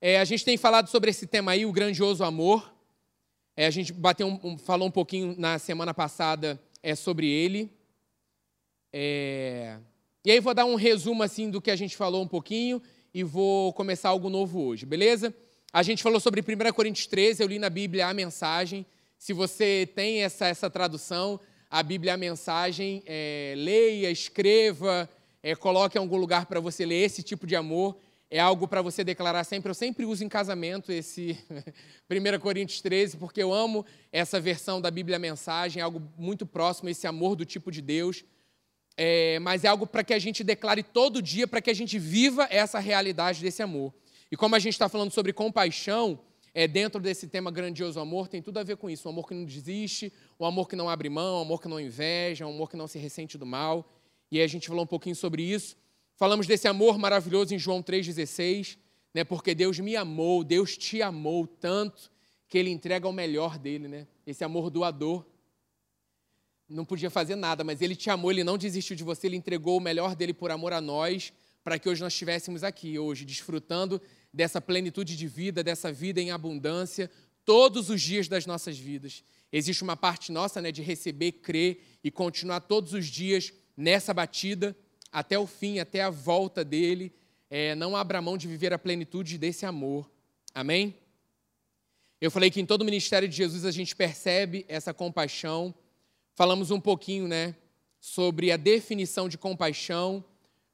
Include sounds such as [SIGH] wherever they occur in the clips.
É, a gente tem falado sobre esse tema aí, o grandioso amor. É, a gente bateu um, um, falou um pouquinho na semana passada é, sobre ele. É, e aí vou dar um resumo assim do que a gente falou um pouquinho e vou começar algo novo hoje, beleza? A gente falou sobre 1 Coríntios 13, eu li na Bíblia a mensagem. Se você tem essa, essa tradução, a Bíblia a mensagem, é, leia, escreva, é, coloque em algum lugar para você ler esse tipo de amor. É algo para você declarar sempre. Eu sempre uso em casamento esse [LAUGHS] 1 Coríntios 13, porque eu amo essa versão da Bíblia mensagem, é algo muito próximo, esse amor do tipo de Deus. É, mas é algo para que a gente declare todo dia, para que a gente viva essa realidade desse amor. E como a gente está falando sobre compaixão, é, dentro desse tema grandioso amor, tem tudo a ver com isso. O amor que não desiste, o amor que não abre mão, o amor que não inveja, o amor que não se ressente do mal. E a gente falou um pouquinho sobre isso. Falamos desse amor maravilhoso em João 3,16, né? porque Deus me amou, Deus te amou tanto que Ele entrega o melhor dele, né? esse amor doador. Não podia fazer nada, mas Ele te amou, Ele não desistiu de você, Ele entregou o melhor dele por amor a nós, para que hoje nós estivéssemos aqui, hoje, desfrutando dessa plenitude de vida, dessa vida em abundância, todos os dias das nossas vidas. Existe uma parte nossa né, de receber, crer e continuar todos os dias nessa batida, até o fim, até a volta dele. É, não abra mão de viver a plenitude desse amor. Amém? Eu falei que em todo o ministério de Jesus a gente percebe essa compaixão. Falamos um pouquinho, né, sobre a definição de compaixão.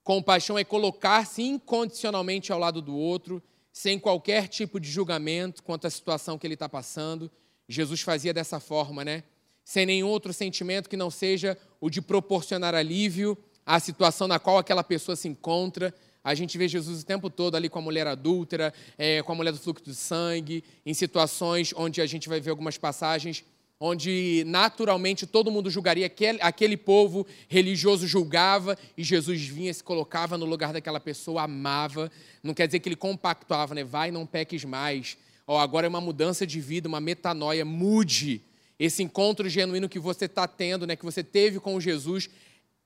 Compaixão é colocar-se incondicionalmente ao lado do outro, sem qualquer tipo de julgamento quanto à situação que ele está passando. Jesus fazia dessa forma, né? Sem nenhum outro sentimento que não seja o de proporcionar alívio à situação na qual aquela pessoa se encontra. A gente vê Jesus o tempo todo ali com a mulher adúltera, é, com a mulher do fluxo de sangue, em situações onde a gente vai ver algumas passagens onde naturalmente todo mundo julgaria, aquele, aquele povo religioso julgava e Jesus vinha, se colocava no lugar daquela pessoa, amava. Não quer dizer que ele compactuava, né? Vai, não peques mais. Ó, agora é uma mudança de vida, uma metanoia. Mude. Esse encontro genuíno que você está tendo, né? Que você teve com Jesus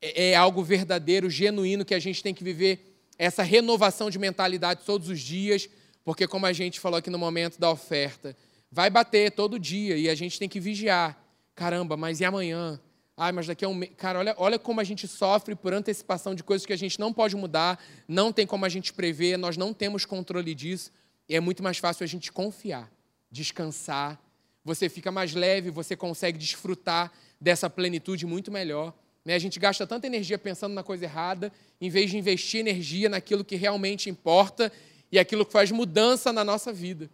é, é algo verdadeiro, genuíno que a gente tem que viver essa renovação de mentalidade todos os dias, porque como a gente falou aqui no momento da oferta, vai bater todo dia e a gente tem que vigiar. Caramba, mas e amanhã? Ai, mas daqui a um mês. Cara, olha, olha como a gente sofre por antecipação de coisas que a gente não pode mudar, não tem como a gente prever, nós não temos controle disso. E é muito mais fácil a gente confiar, descansar. Você fica mais leve, você consegue desfrutar dessa plenitude muito melhor. Né? A gente gasta tanta energia pensando na coisa errada, em vez de investir energia naquilo que realmente importa e aquilo que faz mudança na nossa vida.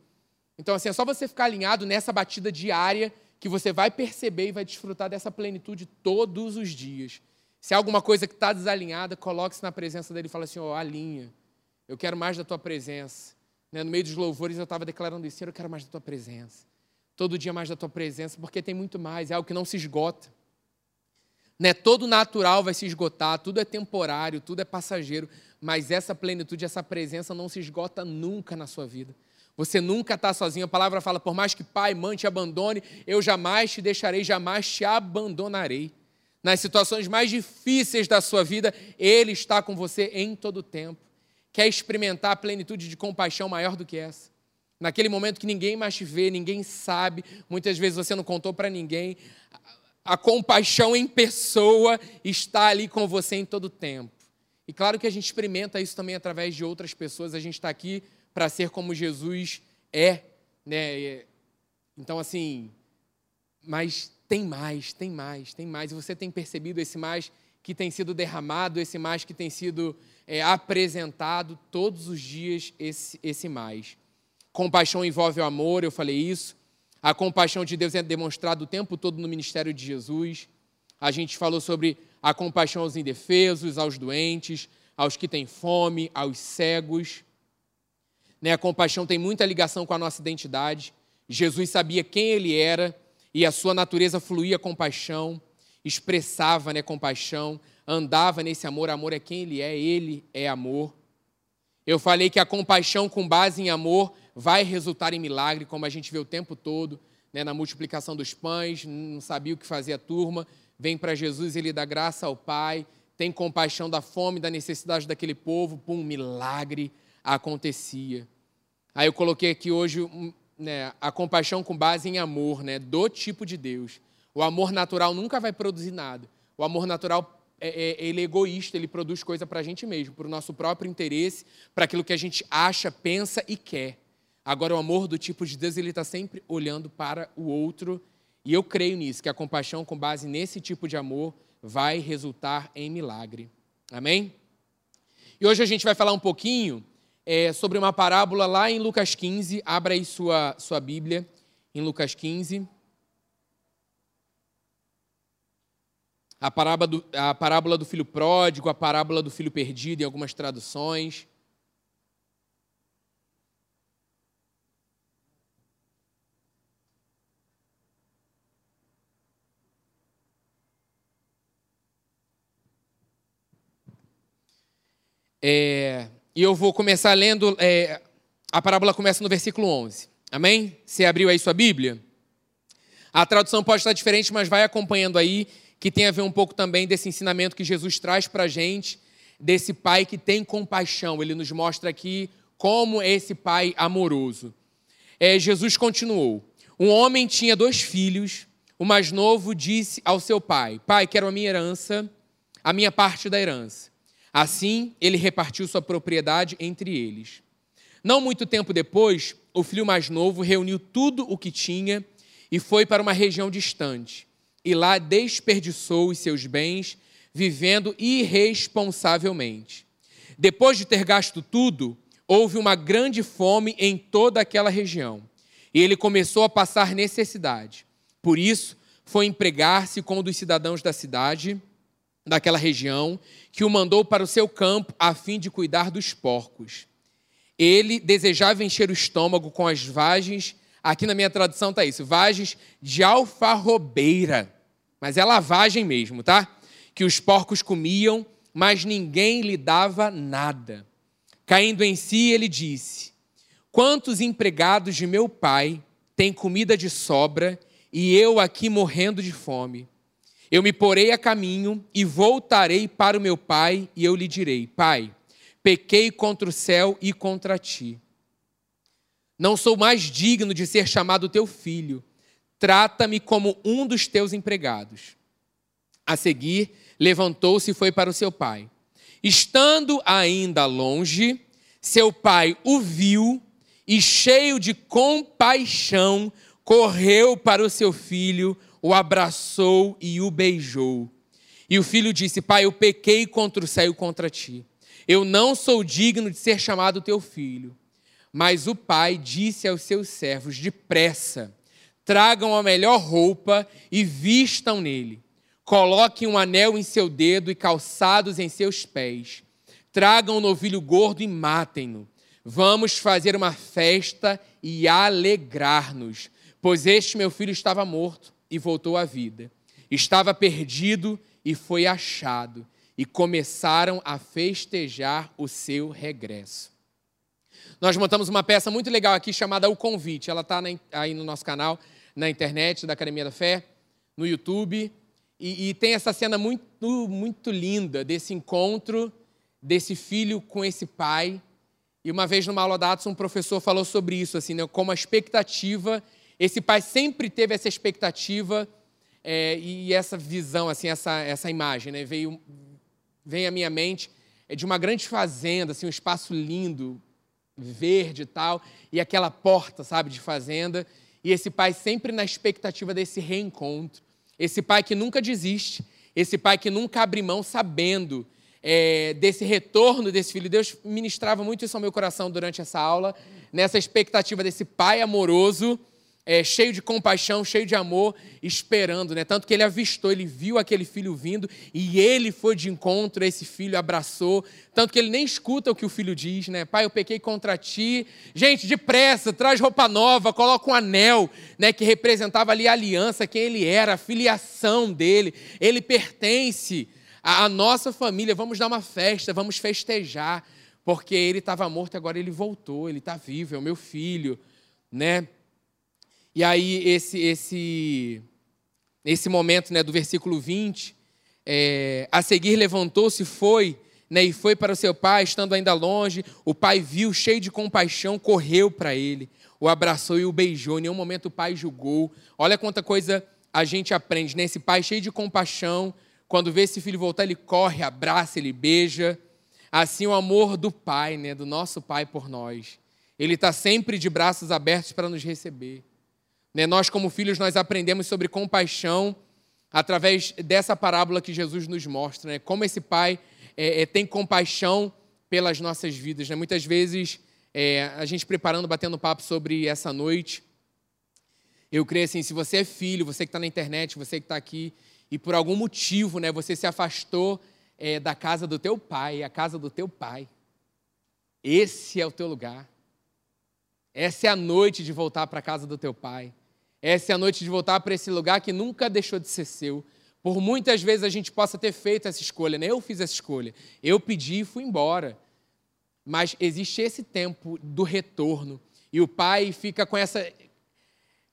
Então, assim, é só você ficar alinhado nessa batida diária que você vai perceber e vai desfrutar dessa plenitude todos os dias. Se há alguma coisa que está desalinhada, coloque-se na presença dele e fale assim: ó, oh, alinha. Eu quero mais da tua presença. Né? No meio dos louvores eu estava declarando isso: eu quero mais da tua presença. Todo dia mais da tua presença, porque tem muito mais, é algo que não se esgota. Né? Todo natural vai se esgotar, tudo é temporário, tudo é passageiro, mas essa plenitude, essa presença não se esgota nunca na sua vida. Você nunca está sozinho. A palavra fala: por mais que pai, mãe te abandone, eu jamais te deixarei, jamais te abandonarei. Nas situações mais difíceis da sua vida, Ele está com você em todo o tempo. Quer experimentar a plenitude de compaixão maior do que essa? Naquele momento que ninguém mais te vê, ninguém sabe, muitas vezes você não contou para ninguém, a compaixão em pessoa está ali com você em todo tempo. E claro que a gente experimenta isso também através de outras pessoas, a gente está aqui para ser como Jesus é, né? Então, assim, mas tem mais, tem mais, tem mais. E você tem percebido esse mais que tem sido derramado, esse mais que tem sido é, apresentado todos os dias, esse, esse mais. Compaixão envolve o amor, eu falei isso. A compaixão de Deus é demonstrada o tempo todo no ministério de Jesus. A gente falou sobre a compaixão aos indefesos, aos doentes, aos que têm fome, aos cegos. Né? A compaixão tem muita ligação com a nossa identidade. Jesus sabia quem ele era e a sua natureza fluía compaixão, expressava né, compaixão, andava nesse amor. Amor é quem ele é, ele é amor. Eu falei que a compaixão com base em amor vai resultar em milagre, como a gente vê o tempo todo, né, na multiplicação dos pães, não sabia o que fazer a turma, vem para Jesus, ele dá graça ao Pai, tem compaixão da fome, da necessidade daquele povo, pum, milagre acontecia. Aí eu coloquei aqui hoje né, a compaixão com base em amor, né, do tipo de Deus. O amor natural nunca vai produzir nada. O amor natural é, é, ele é egoísta, ele produz coisa para a gente mesmo, para o nosso próprio interesse, para aquilo que a gente acha, pensa e quer. Agora, o amor do tipo de Deus, ele está sempre olhando para o outro. E eu creio nisso, que a compaixão com base nesse tipo de amor vai resultar em milagre. Amém? E hoje a gente vai falar um pouquinho é, sobre uma parábola lá em Lucas 15. Abra aí sua, sua Bíblia, em Lucas 15. A parábola, do, a parábola do filho pródigo, a parábola do filho perdido, em algumas traduções. É, e eu vou começar lendo, é, a parábola começa no versículo 11. Amém? Você abriu aí sua Bíblia? A tradução pode estar diferente, mas vai acompanhando aí, que tem a ver um pouco também desse ensinamento que Jesus traz para a gente, desse pai que tem compaixão. Ele nos mostra aqui como esse pai amoroso. É, Jesus continuou: Um homem tinha dois filhos. O mais novo disse ao seu pai: Pai, quero a minha herança, a minha parte da herança. Assim, ele repartiu sua propriedade entre eles. Não muito tempo depois, o filho mais novo reuniu tudo o que tinha e foi para uma região distante. E lá desperdiçou os seus bens, vivendo irresponsavelmente. Depois de ter gasto tudo, houve uma grande fome em toda aquela região. E ele começou a passar necessidade. Por isso, foi empregar-se com um dos cidadãos da cidade daquela região, que o mandou para o seu campo a fim de cuidar dos porcos. Ele desejava encher o estômago com as vagens, aqui na minha tradução está isso, vagens de alfarrobeira, mas é lavagem mesmo, tá? Que os porcos comiam, mas ninguém lhe dava nada. Caindo em si, ele disse: Quantos empregados de meu pai têm comida de sobra e eu aqui morrendo de fome? Eu me porei a caminho e voltarei para o meu pai, e eu lhe direi: Pai, pequei contra o céu e contra ti. Não sou mais digno de ser chamado teu filho. Trata-me como um dos teus empregados. A seguir, levantou-se e foi para o seu pai. Estando ainda longe, seu pai o viu e, cheio de compaixão, correu para o seu filho, o abraçou e o beijou. E o filho disse: Pai, eu pequei contra o céu e contra ti. Eu não sou digno de ser chamado teu filho. Mas o pai disse aos seus servos: Depressa, tragam a melhor roupa e vistam nele. Coloquem um anel em seu dedo e calçados em seus pés. Tragam um novilho gordo e matem-no. Vamos fazer uma festa e alegrar-nos, pois este meu filho estava morto e voltou à vida. Estava perdido e foi achado, e começaram a festejar o seu regresso. Nós montamos uma peça muito legal aqui chamada O Convite. Ela está aí no nosso canal, na internet da Academia da Fé, no YouTube. E, e, tem essa cena muito, muito linda desse encontro desse filho com esse pai. E uma vez numa aula da Atos, um professor falou sobre isso, assim, né, como a expectativa esse pai sempre teve essa expectativa é, e essa visão, assim, essa, essa imagem, né? Veio, vem à minha mente é de uma grande fazenda, assim, um espaço lindo, verde e tal, e aquela porta, sabe, de fazenda. E esse pai sempre na expectativa desse reencontro. Esse pai que nunca desiste, esse pai que nunca abre mão, sabendo é, desse retorno desse filho. Deus ministrava muito isso ao meu coração durante essa aula, nessa expectativa desse pai amoroso é, cheio de compaixão, cheio de amor, esperando, né? Tanto que ele avistou, ele viu aquele filho vindo e ele foi de encontro, esse filho abraçou. Tanto que ele nem escuta o que o filho diz, né? Pai, eu pequei contra ti. Gente, depressa, traz roupa nova, coloca um anel, né? Que representava ali a aliança, quem ele era, a filiação dele. Ele pertence à nossa família. Vamos dar uma festa, vamos festejar, porque ele estava morto agora ele voltou, ele está vivo, é o meu filho, né? E aí, esse, esse, esse momento né, do versículo 20, é, a seguir levantou-se e foi né, e foi para o seu pai, estando ainda longe. O pai viu, cheio de compaixão, correu para ele, o abraçou e o beijou. Em nenhum momento o pai julgou. Olha quanta coisa a gente aprende, né? Esse pai cheio de compaixão, quando vê esse filho voltar, ele corre, abraça, ele beija. Assim, o amor do pai, né, do nosso pai por nós. Ele está sempre de braços abertos para nos receber. Né? Nós, como filhos, nós aprendemos sobre compaixão através dessa parábola que Jesus nos mostra, né? como esse pai é, é, tem compaixão pelas nossas vidas. Né? Muitas vezes, é, a gente preparando, batendo papo sobre essa noite, eu creio assim, se você é filho, você que está na internet, você que está aqui, e por algum motivo né, você se afastou é, da casa do teu pai, a casa do teu pai, esse é o teu lugar. Essa é a noite de voltar para a casa do teu pai. Essa é a noite de voltar para esse lugar que nunca deixou de ser seu. Por muitas vezes a gente possa ter feito essa escolha, né? Eu fiz essa escolha. Eu pedi e fui embora. Mas existe esse tempo do retorno. E o pai fica com essa.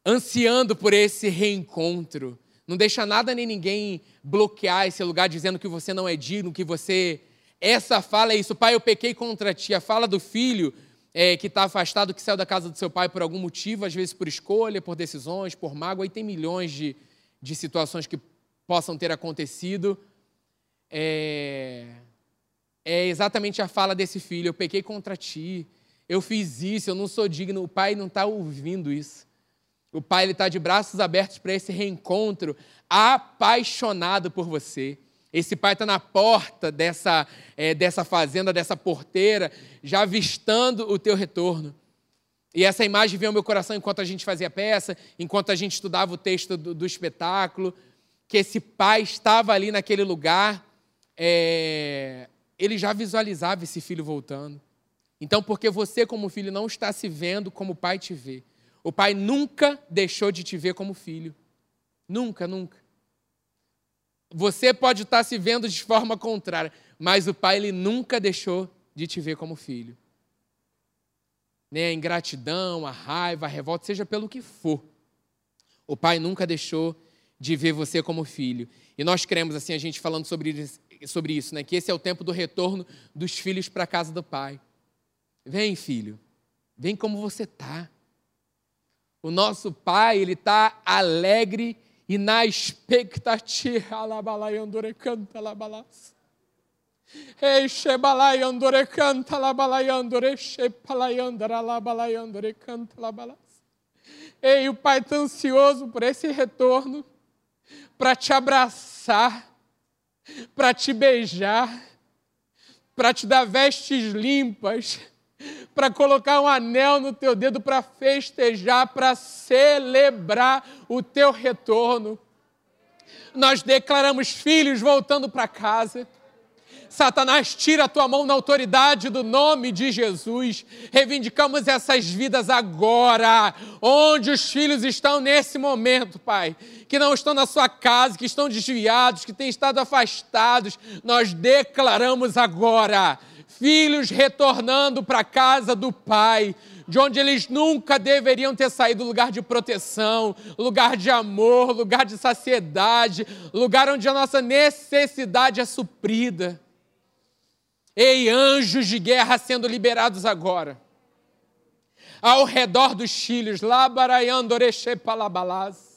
ansiando por esse reencontro. Não deixa nada nem ninguém bloquear esse lugar dizendo que você não é digno, que você. Essa fala é isso. Pai, eu pequei contra ti. A fala do filho é, que está afastado, que saiu da casa do seu pai por algum motivo, às vezes por escolha, por decisões, por mágoa, e tem milhões de, de situações que possam ter acontecido. É, é exatamente a fala desse filho: eu pequei contra ti, eu fiz isso, eu não sou digno. O pai não está ouvindo isso. O pai está de braços abertos para esse reencontro, apaixonado por você. Esse pai está na porta dessa, é, dessa fazenda, dessa porteira, já avistando o teu retorno. E essa imagem veio ao meu coração enquanto a gente fazia a peça, enquanto a gente estudava o texto do, do espetáculo, que esse pai estava ali naquele lugar, é, ele já visualizava esse filho voltando. Então, porque você, como filho, não está se vendo como o pai te vê, o pai nunca deixou de te ver como filho. Nunca, nunca. Você pode estar se vendo de forma contrária, mas o pai ele nunca deixou de te ver como filho. Né? A ingratidão, a raiva, a revolta, seja pelo que for. O pai nunca deixou de ver você como filho. E nós cremos, assim, a gente falando sobre isso, sobre isso né? que esse é o tempo do retorno dos filhos para a casa do pai. Vem, filho, vem como você está. O nosso pai, ele está alegre e na expectativa, [LAUGHS] alabalaiandore canta alabalas. Eixe balaiandore canta alabalaiandore, eixe palaiandara alabalaiandore canta alabalas. Ei, o Pai está ansioso por esse retorno, para te abraçar, para te beijar, para te dar vestes limpas, [LAUGHS] para colocar um anel no teu dedo para festejar, para celebrar o teu retorno. Nós declaramos filhos voltando para casa. Satanás, tira a tua mão na autoridade do nome de Jesus. Reivindicamos essas vidas agora, onde os filhos estão nesse momento, Pai, que não estão na sua casa, que estão desviados, que têm estado afastados. Nós declaramos agora filhos retornando para a casa do pai, de onde eles nunca deveriam ter saído lugar de proteção, lugar de amor, lugar de saciedade, lugar onde a nossa necessidade é suprida. Ei, anjos de guerra sendo liberados agora. Ao redor dos filhos, labaraiandoreche palabalás.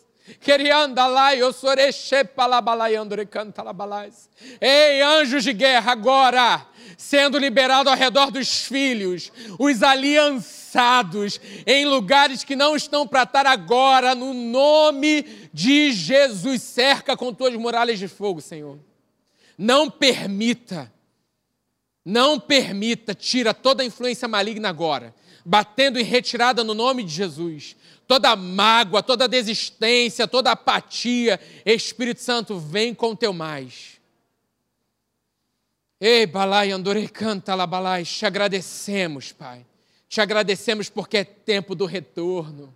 Ei, anjos de guerra, agora, sendo liberado ao redor dos filhos, os aliançados, em lugares que não estão para estar agora, no nome de Jesus, cerca com tuas muralhas de fogo, Senhor. Não permita, não permita, tira toda a influência maligna agora, batendo em retirada no nome de Jesus toda mágoa, toda desistência, toda apatia, Espírito Santo, vem com teu mais. Ei, Balai, Andorei, canta lá, Balai, te agradecemos, Pai. Te agradecemos porque é tempo do retorno.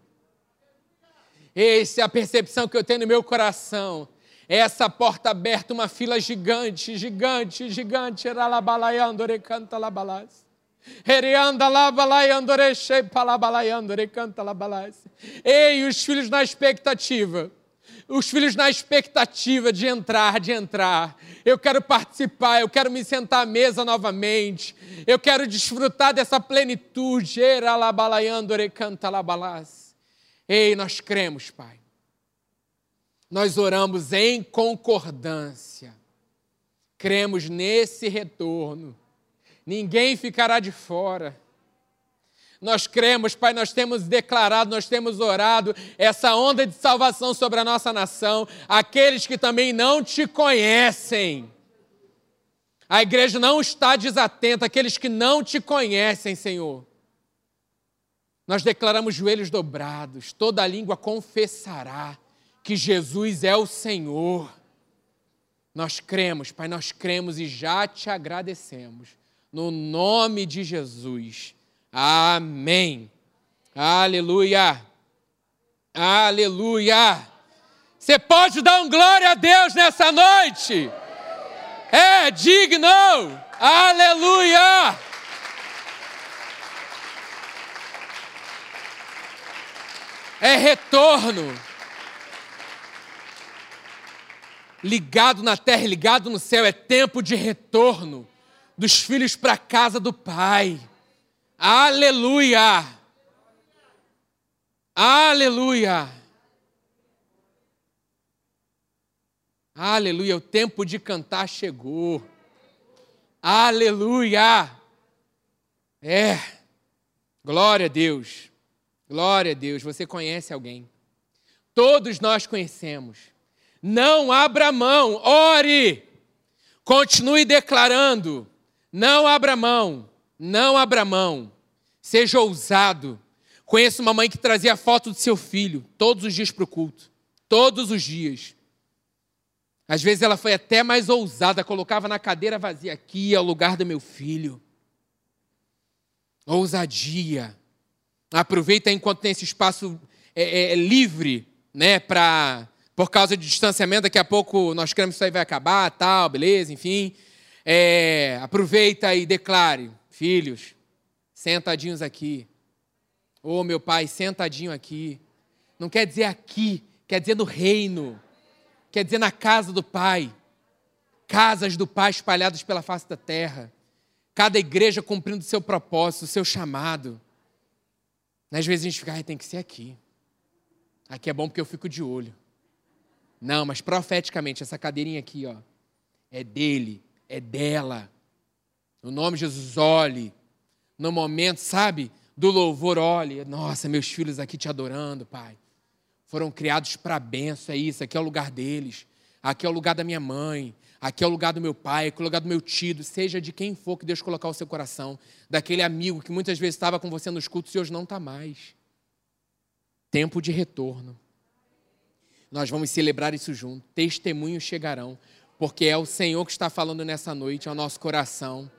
Essa é a percepção que eu tenho no meu coração. É essa porta aberta, uma fila gigante, gigante, gigante. Eralabalai, Andorei, canta lá, Balai. Ei, os filhos na expectativa, Os filhos na expectativa de entrar, de entrar. Eu quero participar, eu quero me sentar à mesa novamente. Eu quero desfrutar dessa plenitude. Ei, nós cremos, Pai. Nós oramos em concordância. Cremos nesse retorno. Ninguém ficará de fora. Nós cremos, Pai, nós temos declarado, nós temos orado essa onda de salvação sobre a nossa nação, aqueles que também não te conhecem. A igreja não está desatenta, aqueles que não te conhecem, Senhor. Nós declaramos joelhos dobrados, toda língua confessará que Jesus é o Senhor. Nós cremos, Pai, nós cremos e já te agradecemos. No nome de Jesus. Amém. Aleluia. Aleluia. Você pode dar um glória a Deus nessa noite? É digno. Aleluia. É retorno. Ligado na terra, ligado no céu, é tempo de retorno dos filhos para a casa do Pai. Aleluia! Aleluia! Aleluia, o tempo de cantar chegou. Aleluia! É. Glória a Deus. Glória a Deus. Você conhece alguém? Todos nós conhecemos. Não abra mão, ore. Continue declarando. Não abra mão. Não abra mão. Seja ousado. Conheço uma mãe que trazia foto do seu filho todos os dias para o culto. Todos os dias. Às vezes ela foi até mais ousada, colocava na cadeira vazia aqui, ao lugar do meu filho. Ousadia. Aproveita enquanto tem esse espaço é, é, é livre, né, para por causa de distanciamento, daqui a pouco nós queremos que isso aí vai acabar, tal, beleza, enfim. É, aproveita e declare: Filhos, sentadinhos aqui. Ô oh, meu pai, sentadinho aqui. Não quer dizer aqui, quer dizer no reino. Quer dizer na casa do Pai. Casas do Pai espalhadas pela face da terra. Cada igreja cumprindo o seu propósito, o seu chamado. Às vezes a gente fica, ah, tem que ser aqui. Aqui é bom porque eu fico de olho. Não, mas profeticamente, essa cadeirinha aqui, ó, é dele, é dela. No nome de Jesus, olhe. No momento, sabe, do louvor, olhe. Nossa, meus filhos aqui te adorando, Pai. Foram criados para benção, é isso. Aqui é o lugar deles. Aqui é o lugar da minha mãe. Aqui é o lugar do meu pai, aqui é o lugar do meu tio, seja de quem for que Deus colocar o seu coração, daquele amigo que muitas vezes estava com você nos cultos e hoje não está mais. Tempo de retorno. Nós vamos celebrar isso junto. Testemunhos chegarão, porque é o Senhor que está falando nessa noite ao nosso coração.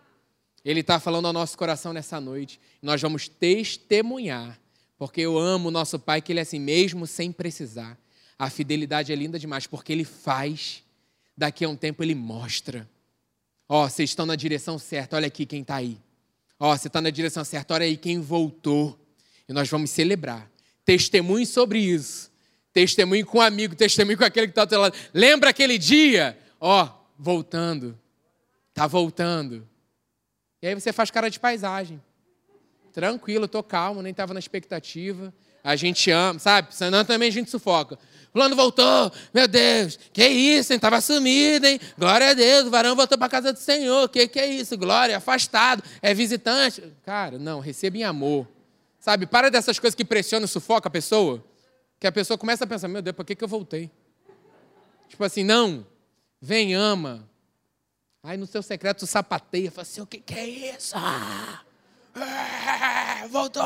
Ele está falando ao nosso coração nessa noite. Nós vamos testemunhar, porque eu amo o nosso Pai, que Ele é assim mesmo sem precisar. A fidelidade é linda demais, porque Ele faz, daqui a um tempo Ele mostra. Ó, oh, vocês estão na direção certa, olha aqui quem está aí. Ó, oh, você está na direção certa, olha aí quem voltou. E nós vamos celebrar. Testemunho sobre isso. Testemunho com um amigo, testemunho com aquele que está ao teu lado. Lembra aquele dia? Ó, oh, voltando. Está voltando. E aí você faz cara de paisagem. Tranquilo, tô calmo, nem estava na expectativa. A gente ama, sabe? Senão também a gente sufoca. Fulano voltou, meu Deus, que isso, hein? Tava sumido, hein? Glória a Deus, o varão voltou para casa do Senhor. Que que é isso? Glória, afastado, é visitante. Cara, não, receba em amor. Sabe, para dessas coisas que pressionam e sufocam a pessoa. Que a pessoa começa a pensar, meu Deus, por que, que eu voltei? Tipo assim, não, vem, ama, Aí no seu secreto sapateia, fala assim: o que, que é isso? É, voltou!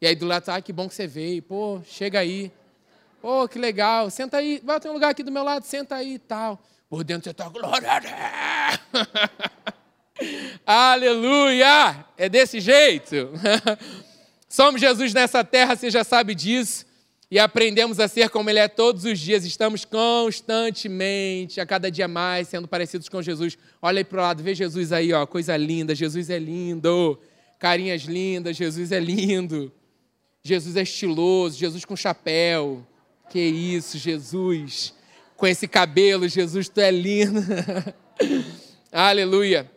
E aí do lado, ah, que bom que você veio. Pô, chega aí. Pô, que legal. Senta aí. Vai ter um lugar aqui do meu lado, senta aí e tal. Por dentro você está, glória a Deus! [LAUGHS] Aleluia! É desse jeito. [LAUGHS] Somos Jesus nessa terra, você já sabe disso e aprendemos a ser como Ele é todos os dias. Estamos constantemente, a cada dia mais, sendo parecidos com Jesus. Olha aí para o lado, vê Jesus aí, ó, coisa linda. Jesus é lindo. Carinhas lindas, Jesus é lindo. Jesus é estiloso, Jesus com chapéu. Que isso, Jesus. Com esse cabelo, Jesus, tu é lindo. [LAUGHS] Aleluia.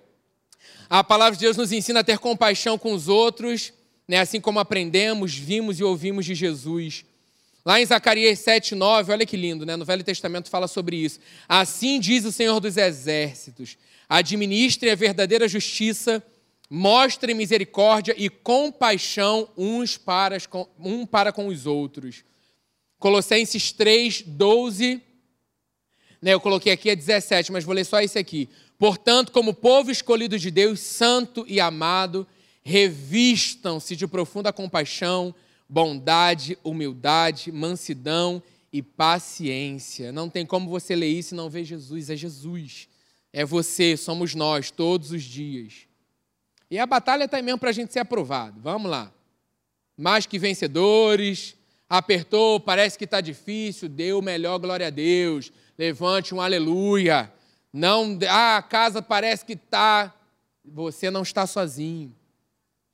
A palavra de Deus nos ensina a ter compaixão com os outros, né? assim como aprendemos, vimos e ouvimos de Jesus. Lá em Zacarias 7, 9, olha que lindo, né? No Velho Testamento fala sobre isso. Assim diz o Senhor dos Exércitos: administre a verdadeira justiça, mostre misericórdia e compaixão uns para, um para com os outros. Colossenses 3, 12. Né, eu coloquei aqui a 17, mas vou ler só esse aqui. Portanto, como povo escolhido de Deus, santo e amado, revistam-se de profunda compaixão, bondade, humildade, mansidão e paciência. Não tem como você ler isso e não ver Jesus. É Jesus. É você, somos nós, todos os dias. E a batalha está mesmo para a gente ser aprovado. Vamos lá. Mais que vencedores, apertou, parece que está difícil, deu o melhor, glória a Deus. Levante um aleluia. Não, ah, a casa parece que está. Você não está sozinho.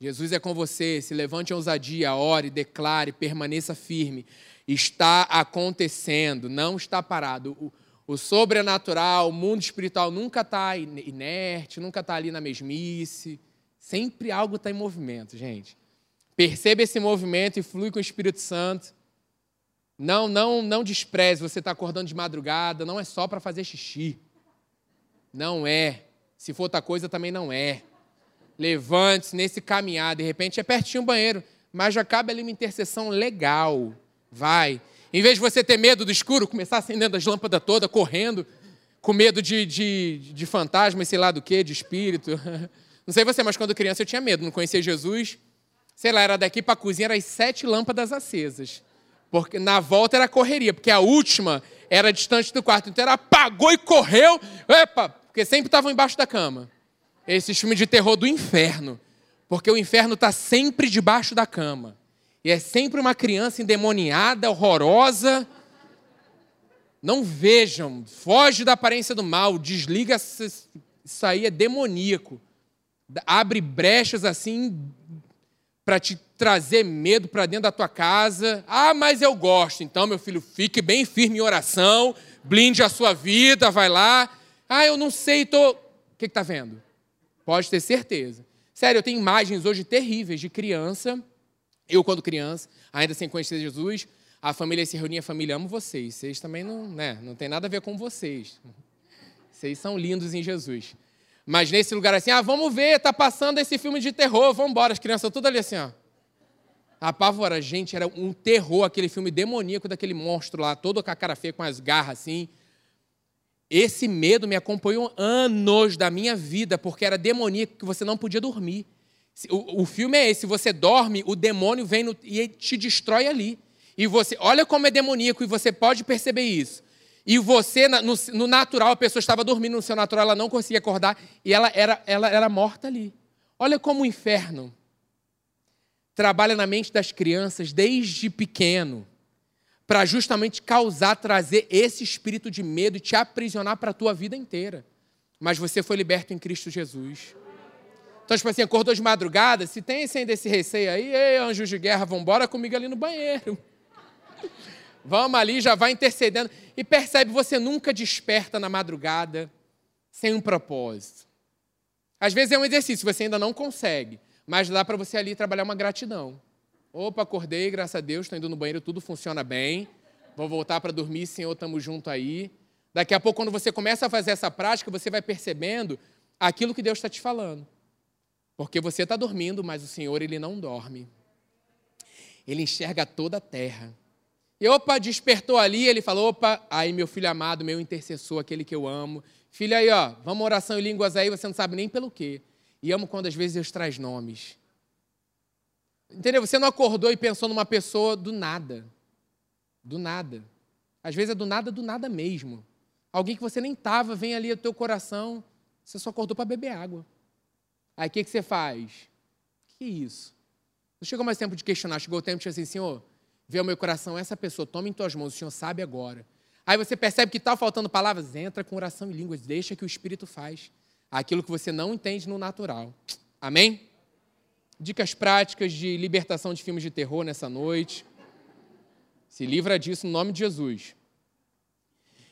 Jesus é com você. Se levante em ousadia, ore, declare, permaneça firme. Está acontecendo, não está parado. O, o sobrenatural, o mundo espiritual nunca está inerte, nunca está ali na mesmice. Sempre algo está em movimento, gente. Perceba esse movimento e flui com o Espírito Santo. Não, não, não despreze. Você está acordando de madrugada, não é só para fazer xixi. Não é. Se for outra coisa, também não é. Levante-se nesse caminhar. De repente é pertinho o banheiro, mas já cabe ali uma intercessão legal. Vai. Em vez de você ter medo do escuro, começar acendendo as lâmpadas todas, correndo, com medo de, de, de fantasma, sei lá do que, de espírito. [LAUGHS] Não sei você, mas quando criança eu tinha medo, não conhecia Jesus sei lá, era daqui para a cozinha, eram as sete lâmpadas acesas. Porque na volta era correria, porque a última era distante do quarto. Então ela apagou e correu, epa, porque sempre estavam embaixo da cama. Esse filme de terror do inferno. Porque o inferno está sempre debaixo da cama. E é sempre uma criança endemoniada, horrorosa. Não vejam, foge da aparência do mal, desliga, isso aí é demoníaco. Abre brechas assim para te trazer medo para dentro da tua casa. Ah, mas eu gosto. Então, meu filho, fique bem firme em oração, blinde a sua vida, vai lá. Ah, eu não sei, tô. O que está vendo? Pode ter certeza. Sério, eu tenho imagens hoje terríveis de criança. Eu, quando criança, ainda sem conhecer Jesus, a família se reunia, a família, amo vocês. Vocês também não, né, não tem nada a ver com vocês. Vocês são lindos em Jesus. Mas nesse lugar assim, ah, vamos ver, tá passando esse filme de terror, vamos embora. As crianças tudo ali assim, ó. Apavora, gente, era um terror, aquele filme demoníaco daquele monstro lá, todo com a cara feia, com as garras assim. Esse medo me acompanhou anos da minha vida, porque era demoníaco que você não podia dormir. O, o filme é esse, você dorme, o demônio vem no, e te destrói ali. E você, olha como é demoníaco, e você pode perceber isso. E você, no, no, natural, a pessoa estava dormindo no seu natural, ela não conseguia acordar e ela era, ela era morta ali. Olha como o inferno trabalha na mente das crianças desde pequeno para justamente causar, trazer esse espírito de medo e te aprisionar para a tua vida inteira. Mas você foi liberto em Cristo Jesus. Então, tipo assim, acordou de madrugada, se tem esse, ainda esse receio aí, ei, anjos de guerra, vão comigo ali no banheiro. [LAUGHS] Vamos ali, já vai intercedendo. E percebe, você nunca desperta na madrugada sem um propósito. Às vezes é um exercício, você ainda não consegue, mas dá para você ali trabalhar uma gratidão. Opa, acordei, graças a Deus, estou indo no banheiro, tudo funciona bem. Vou voltar para dormir, Senhor, estamos junto aí. Daqui a pouco, quando você começa a fazer essa prática, você vai percebendo aquilo que Deus está te falando. Porque você está dormindo, mas o Senhor, Ele não dorme. Ele enxerga toda a terra. E opa, despertou ali, ele falou: opa, aí meu filho amado, meu intercessor, aquele que eu amo. Filho aí, ó, vamos oração em línguas aí, você não sabe nem pelo quê. E amo quando às vezes Deus traz nomes. Entendeu? Você não acordou e pensou numa pessoa do nada. Do nada. Às vezes é do nada, do nada mesmo. Alguém que você nem estava, vem ali ao teu coração, você só acordou para beber água. Aí o que, que você faz? Que isso? Não chegou mais tempo de questionar, chegou o tempo de dizer assim, Senhor, vê o meu coração, essa pessoa, toma em tuas mãos, o Senhor sabe agora. Aí você percebe que está faltando palavras, entra com oração em línguas, deixa que o Espírito faz aquilo que você não entende no natural. Amém? Dicas práticas de libertação de filmes de terror nessa noite. Se livra disso no nome de Jesus.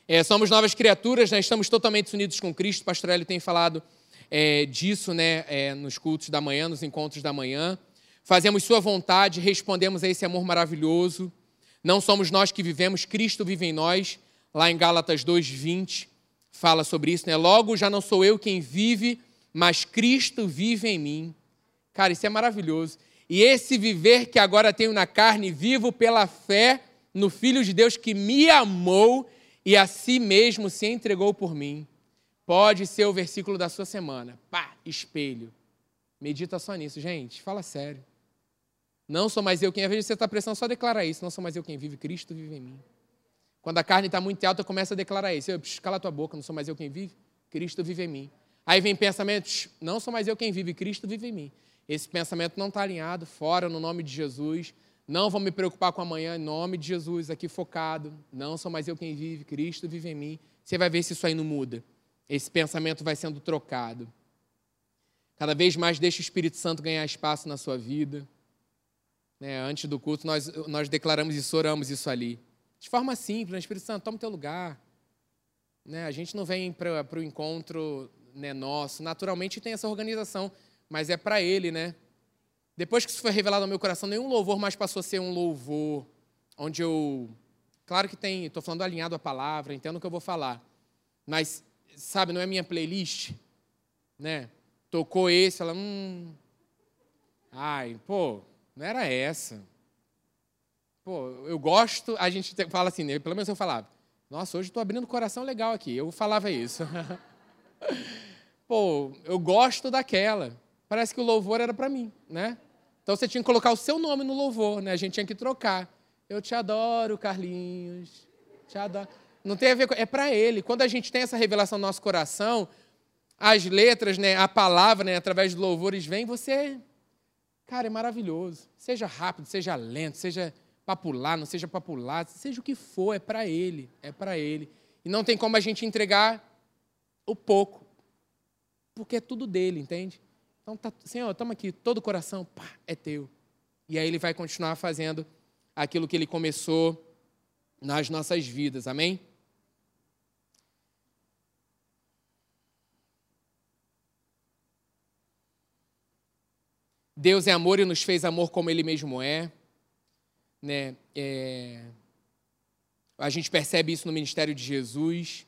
É, somos novas criaturas, né? estamos totalmente unidos com Cristo. O pastor Hélio tem falado é, disso né? É, nos cultos da manhã, nos encontros da manhã. Fazemos Sua vontade, respondemos a esse amor maravilhoso. Não somos nós que vivemos, Cristo vive em nós. Lá em Gálatas 2,20 fala sobre isso. Né? Logo, já não sou eu quem vive, mas Cristo vive em mim. Cara, isso é maravilhoso. E esse viver que agora tenho na carne, vivo pela fé no Filho de Deus que me amou e a si mesmo se entregou por mim. Pode ser o versículo da sua semana. Pá, espelho. Medita só nisso, gente. Fala sério. Não sou mais eu quem, às vezes você está prestando só declarar isso. Não sou mais eu quem vive, Cristo vive em mim. Quando a carne está muito alta, começa a declarar isso. Eu, cala tua boca, não sou mais eu quem vive, Cristo vive em mim. Aí vem pensamentos, não sou mais eu quem vive, Cristo vive em mim. Esse pensamento não está alinhado, fora no nome de Jesus. Não vou me preocupar com amanhã, em nome de Jesus, aqui focado. Não sou mais eu quem vive, Cristo vive em mim. Você vai ver se isso aí não muda. Esse pensamento vai sendo trocado. Cada vez mais deixa o Espírito Santo ganhar espaço na sua vida. Né? Antes do culto, nós, nós declaramos isso, oramos isso ali. De forma simples, né? Espírito Santo, toma o teu lugar. Né? A gente não vem para o encontro né, nosso. Naturalmente tem essa organização mas é para Ele, né? Depois que isso foi revelado ao meu coração, nenhum louvor mais passou a ser um louvor onde eu. Claro que tem, estou falando alinhado à palavra, entendo o que eu vou falar. Mas, sabe, não é minha playlist, né? Tocou esse, ela, hum. Ai, pô, não era essa. Pô, eu gosto, a gente fala assim, né? pelo menos eu falava. Nossa, hoje estou abrindo o coração legal aqui. Eu falava isso. [LAUGHS] pô, eu gosto daquela parece que o louvor era para mim, né? Então você tinha que colocar o seu nome no louvor, né? A gente tinha que trocar. Eu te adoro, Carlinhos. Te adoro. Não tem a ver com. É para ele. Quando a gente tem essa revelação no nosso coração, as letras, né, a palavra, né, através de louvores vem, você. Cara, é maravilhoso. Seja rápido, seja lento, seja papular, não seja papular, seja o que for, é para ele. É para ele. E não tem como a gente entregar o pouco. Porque é tudo dele, entende? Então, tá, Senhor, toma aqui, todo o coração, pá, é teu. E aí ele vai continuar fazendo aquilo que ele começou nas nossas vidas, amém? Deus é amor e nos fez amor como Ele mesmo é. Né? é... A gente percebe isso no ministério de Jesus.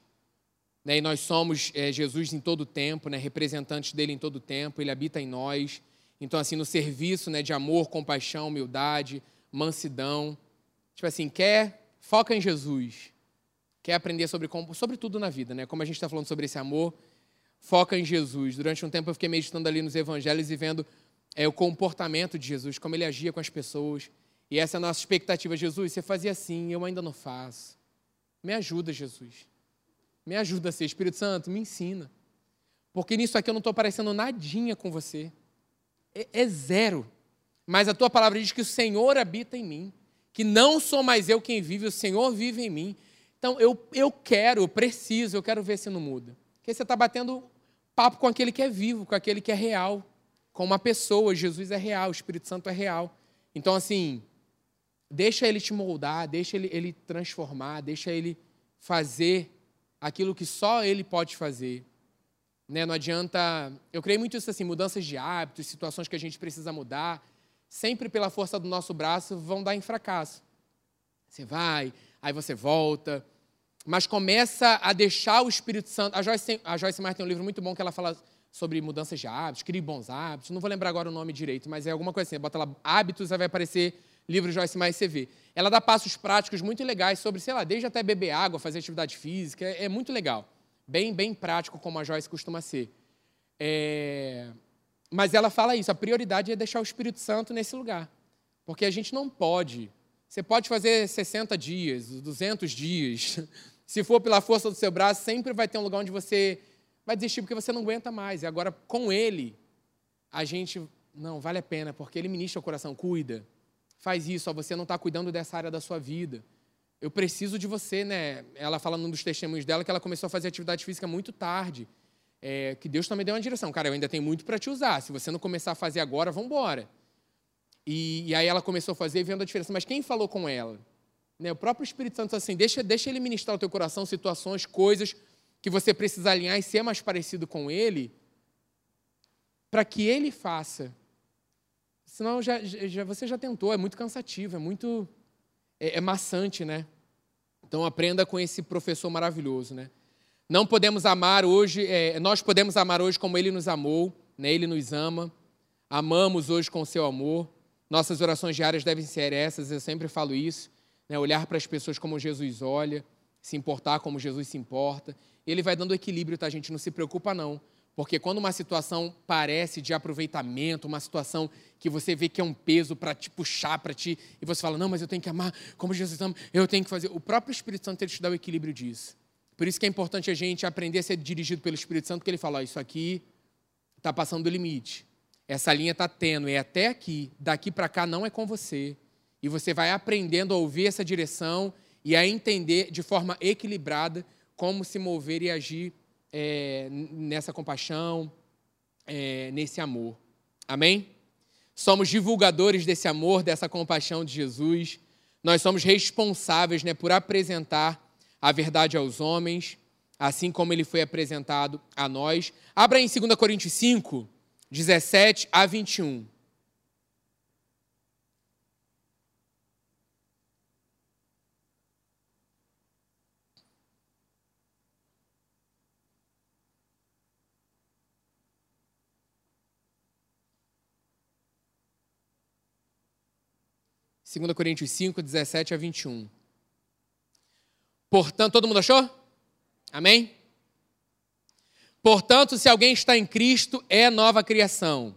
Né? E nós somos é, Jesus em todo tempo, né? representantes dele em todo tempo, ele habita em nós. Então, assim, no serviço né, de amor, compaixão, humildade, mansidão. Tipo assim, quer, foca em Jesus. Quer aprender sobre, sobre tudo na vida, né? Como a gente está falando sobre esse amor, foca em Jesus. Durante um tempo eu fiquei meditando ali nos evangelhos e vendo é, o comportamento de Jesus, como ele agia com as pessoas. E essa é a nossa expectativa. Jesus, você fazia assim, eu ainda não faço. Me ajuda, Jesus. Me ajuda a ser. Espírito Santo, me ensina. Porque nisso aqui eu não estou parecendo nadinha com você. É, é zero. Mas a tua palavra diz que o Senhor habita em mim. Que não sou mais eu quem vive, o Senhor vive em mim. Então eu, eu quero, eu preciso, eu quero ver se não muda. Porque você está batendo papo com aquele que é vivo, com aquele que é real. Com uma pessoa. Jesus é real, o Espírito Santo é real. Então, assim, deixa ele te moldar, deixa ele, ele transformar, deixa ele fazer aquilo que só Ele pode fazer. Né? Não adianta. Eu creio muito isso assim, mudanças de hábitos, situações que a gente precisa mudar, sempre pela força do nosso braço, vão dar em fracasso. Você vai, aí você volta, mas começa a deixar o Espírito Santo. A Joyce, a Joyce Meyer tem um livro muito bom que ela fala sobre mudanças de hábitos, crie bons hábitos. Não vou lembrar agora o nome direito, mas é alguma coisa assim. Bota lá hábitos, aí vai aparecer livro Joyce Mais CV. Ela dá passos práticos muito legais sobre, sei lá, desde até beber água, fazer atividade física, é, é muito legal. Bem, bem prático, como a Joyce costuma ser. É... Mas ela fala isso, a prioridade é deixar o Espírito Santo nesse lugar. Porque a gente não pode. Você pode fazer 60 dias, 200 dias. [LAUGHS] Se for pela força do seu braço, sempre vai ter um lugar onde você vai desistir porque você não aguenta mais. E agora, com ele, a gente, não, vale a pena, porque ele ministra o coração, cuida faz isso, ó, você não está cuidando dessa área da sua vida. Eu preciso de você, né? Ela fala num dos testemunhos dela que ela começou a fazer atividade física muito tarde. É, que Deus também deu uma direção. Cara, eu ainda tenho muito para te usar. Se você não começar a fazer agora, vamos embora. E, e, aí ela começou a fazer vendo a diferença. Mas quem falou com ela? Né? O próprio Espírito Santo assim, deixa, deixa ele ministrar o teu coração, situações, coisas que você precisa alinhar e ser mais parecido com ele, para que ele faça. Senão já, já, você já tentou, é muito cansativo, é muito. É, é maçante, né? Então aprenda com esse professor maravilhoso, né? Não podemos amar hoje, é, nós podemos amar hoje como ele nos amou, né? ele nos ama. Amamos hoje com o seu amor. Nossas orações diárias devem ser essas, eu sempre falo isso. Né? Olhar para as pessoas como Jesus olha, se importar como Jesus se importa. Ele vai dando equilíbrio, tá, gente? Não se preocupa, não. Porque quando uma situação parece de aproveitamento, uma situação que você vê que é um peso para te puxar para ti, e você fala, não, mas eu tenho que amar como Jesus ama, eu tenho que fazer. O próprio Espírito Santo ele te dá o equilíbrio disso. Por isso que é importante a gente aprender a ser dirigido pelo Espírito Santo, porque ele fala: oh, isso aqui está passando do limite. Essa linha está tênue, é até aqui. Daqui para cá não é com você. E você vai aprendendo a ouvir essa direção e a entender de forma equilibrada como se mover e agir é, nessa compaixão, é, nesse amor. Amém? Somos divulgadores desse amor, dessa compaixão de Jesus. Nós somos responsáveis né, por apresentar a verdade aos homens, assim como ele foi apresentado a nós. Abra em 2 Coríntios 5, 17 a 21. Segunda Coríntios 5, 17 a 21. Portanto, todo mundo achou? Amém? Portanto, se alguém está em Cristo, é nova criação.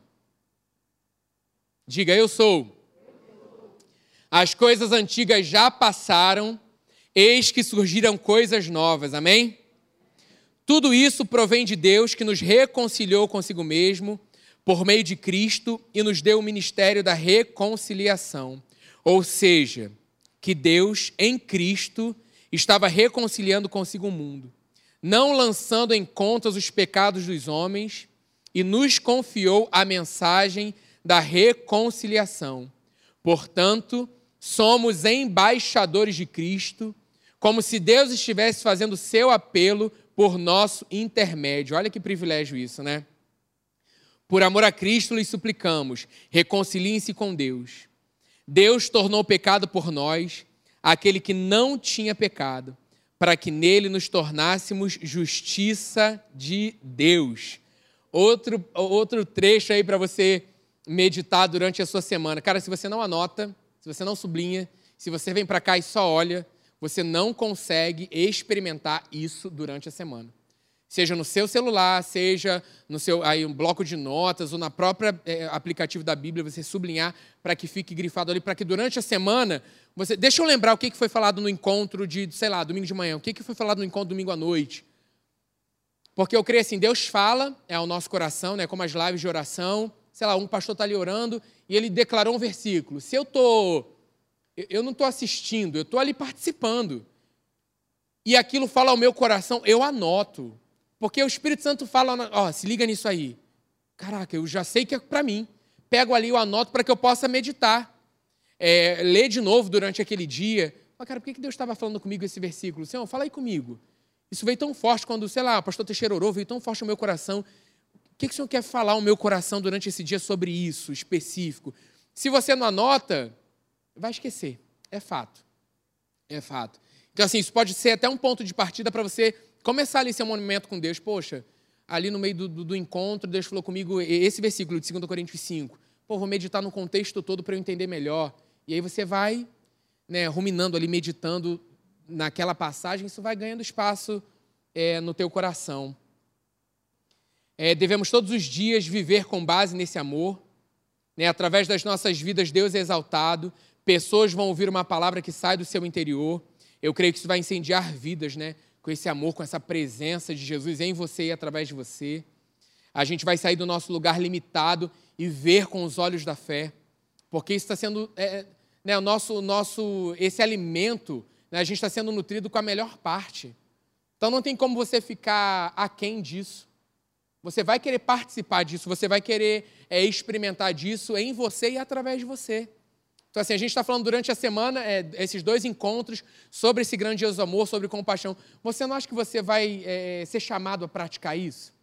Diga, eu sou. As coisas antigas já passaram, eis que surgiram coisas novas. Amém? Tudo isso provém de Deus que nos reconciliou consigo mesmo por meio de Cristo e nos deu o ministério da reconciliação. Ou seja, que Deus em Cristo estava reconciliando consigo o mundo, não lançando em contas os pecados dos homens, e nos confiou a mensagem da reconciliação. Portanto, somos embaixadores de Cristo, como se Deus estivesse fazendo seu apelo por nosso intermédio. Olha que privilégio isso, né? Por amor a Cristo lhes suplicamos, reconciliem-se com Deus. Deus tornou pecado por nós aquele que não tinha pecado, para que nele nos tornássemos justiça de Deus. Outro, outro trecho aí para você meditar durante a sua semana. Cara, se você não anota, se você não sublinha, se você vem para cá e só olha, você não consegue experimentar isso durante a semana seja no seu celular, seja no seu aí um bloco de notas ou na própria é, aplicativo da Bíblia, você sublinhar para que fique grifado ali, para que durante a semana você. Deixa eu lembrar o que foi falado no encontro de, sei lá, domingo de manhã, o que foi falado no encontro domingo à noite. Porque eu creio assim, Deus fala é ao nosso coração, né, como as lives de oração. Sei lá, um pastor está ali orando e ele declarou um versículo. Se eu tô, eu não estou assistindo, eu estou ali participando. E aquilo fala ao meu coração, eu anoto. Porque o Espírito Santo fala, ó, se liga nisso aí. Caraca, eu já sei que é para mim. Pego ali, o anoto para que eu possa meditar. É, ler de novo durante aquele dia. Mas, cara, por que Deus estava falando comigo esse versículo? Senhor, fala aí comigo. Isso veio tão forte quando, sei lá, o pastor Teixeira orou, veio tão forte no meu coração. O que, que o Senhor quer falar ao meu coração durante esse dia sobre isso específico? Se você não anota, vai esquecer. É fato. É fato. Então, assim, isso pode ser até um ponto de partida para você começar ali seu momento com Deus. Poxa, ali no meio do, do, do, encontro, Deus falou comigo esse versículo de 2 Coríntios 5. Pô, vou meditar no contexto todo para eu entender melhor. E aí você vai né, ruminando ali, meditando naquela passagem, isso vai ganhando espaço é, no teu coração. É, devemos todos os dias viver com base nesse amor. Né, através das nossas vidas, Deus é exaltado. Pessoas vão ouvir uma palavra que sai do seu interior. Eu creio que isso vai incendiar vidas, né? Com esse amor, com essa presença de Jesus em você e através de você. A gente vai sair do nosso lugar limitado e ver com os olhos da fé, porque isso está sendo é, né, o nosso, nosso, esse alimento, né, a gente está sendo nutrido com a melhor parte. Então não tem como você ficar aquém disso. Você vai querer participar disso, você vai querer é, experimentar disso em você e através de você. Então, assim, a gente está falando durante a semana, é, esses dois encontros, sobre esse grandioso amor, sobre compaixão. Você não acha que você vai é, ser chamado a praticar isso?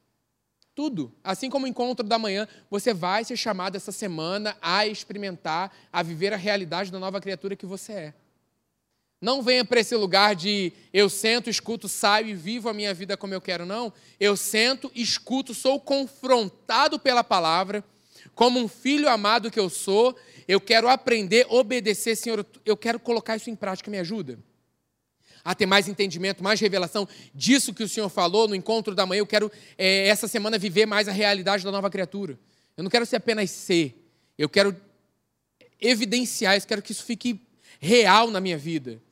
Tudo. Assim como o encontro da manhã, você vai ser chamado essa semana a experimentar, a viver a realidade da nova criatura que você é. Não venha para esse lugar de eu sento, escuto, saio e vivo a minha vida como eu quero, não. Eu sento, escuto, sou confrontado pela palavra, como um filho amado que eu sou, eu quero aprender, obedecer, Senhor, eu quero colocar isso em prática, me ajuda. A ter mais entendimento, mais revelação disso que o Senhor falou no encontro da manhã. Eu quero, é, essa semana, viver mais a realidade da nova criatura. Eu não quero ser apenas ser, eu quero evidenciar isso, quero que isso fique real na minha vida.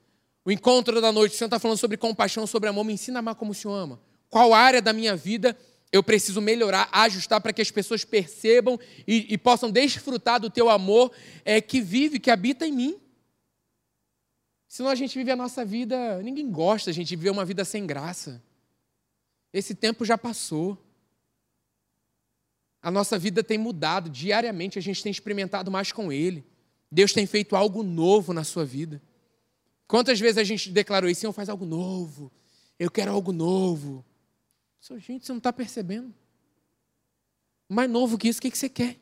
O encontro da noite, o Senhor está falando sobre compaixão, sobre amor. Me ensina a amar como o Senhor ama. Qual área da minha vida eu preciso melhorar, ajustar para que as pessoas percebam e, e, possam desfrutar do teu amor é, que vive, que habita em mim. Senão a gente vive a nossa vida, ninguém gosta, a gente vive uma vida sem graça. Esse tempo já passou. A nossa vida tem mudado diariamente, a gente tem experimentado mais com Ele. Deus tem feito algo novo na sua vida. Quantas vezes a gente declarou isso? Senhor, faz algo novo. Eu quero algo novo. Só, gente, você não está percebendo. Mais novo que isso, o que, que você quer?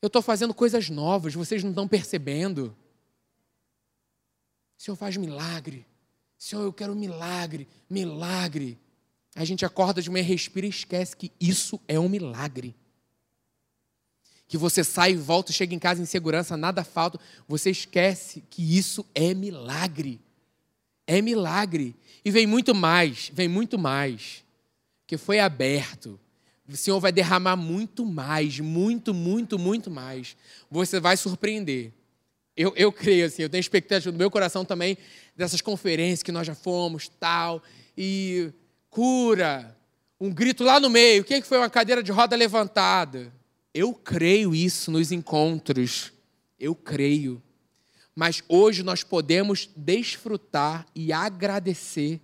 Eu estou fazendo coisas novas, vocês não estão percebendo. Senhor, faz milagre. Senhor, eu quero milagre, milagre. A gente acorda de manhã, respira e esquece que isso é um milagre que você sai e volta, chega em casa em segurança, nada falta, você esquece que isso é milagre. É milagre. E vem muito mais, vem muito mais, que foi aberto. O Senhor vai derramar muito mais, muito, muito, muito mais. Você vai surpreender. Eu, eu creio assim, eu tenho expectativa no meu coração também dessas conferências que nós já fomos, tal, e cura, um grito lá no meio. O que foi uma cadeira de roda levantada? Eu creio isso nos encontros. Eu creio. Mas hoje nós podemos desfrutar e agradecer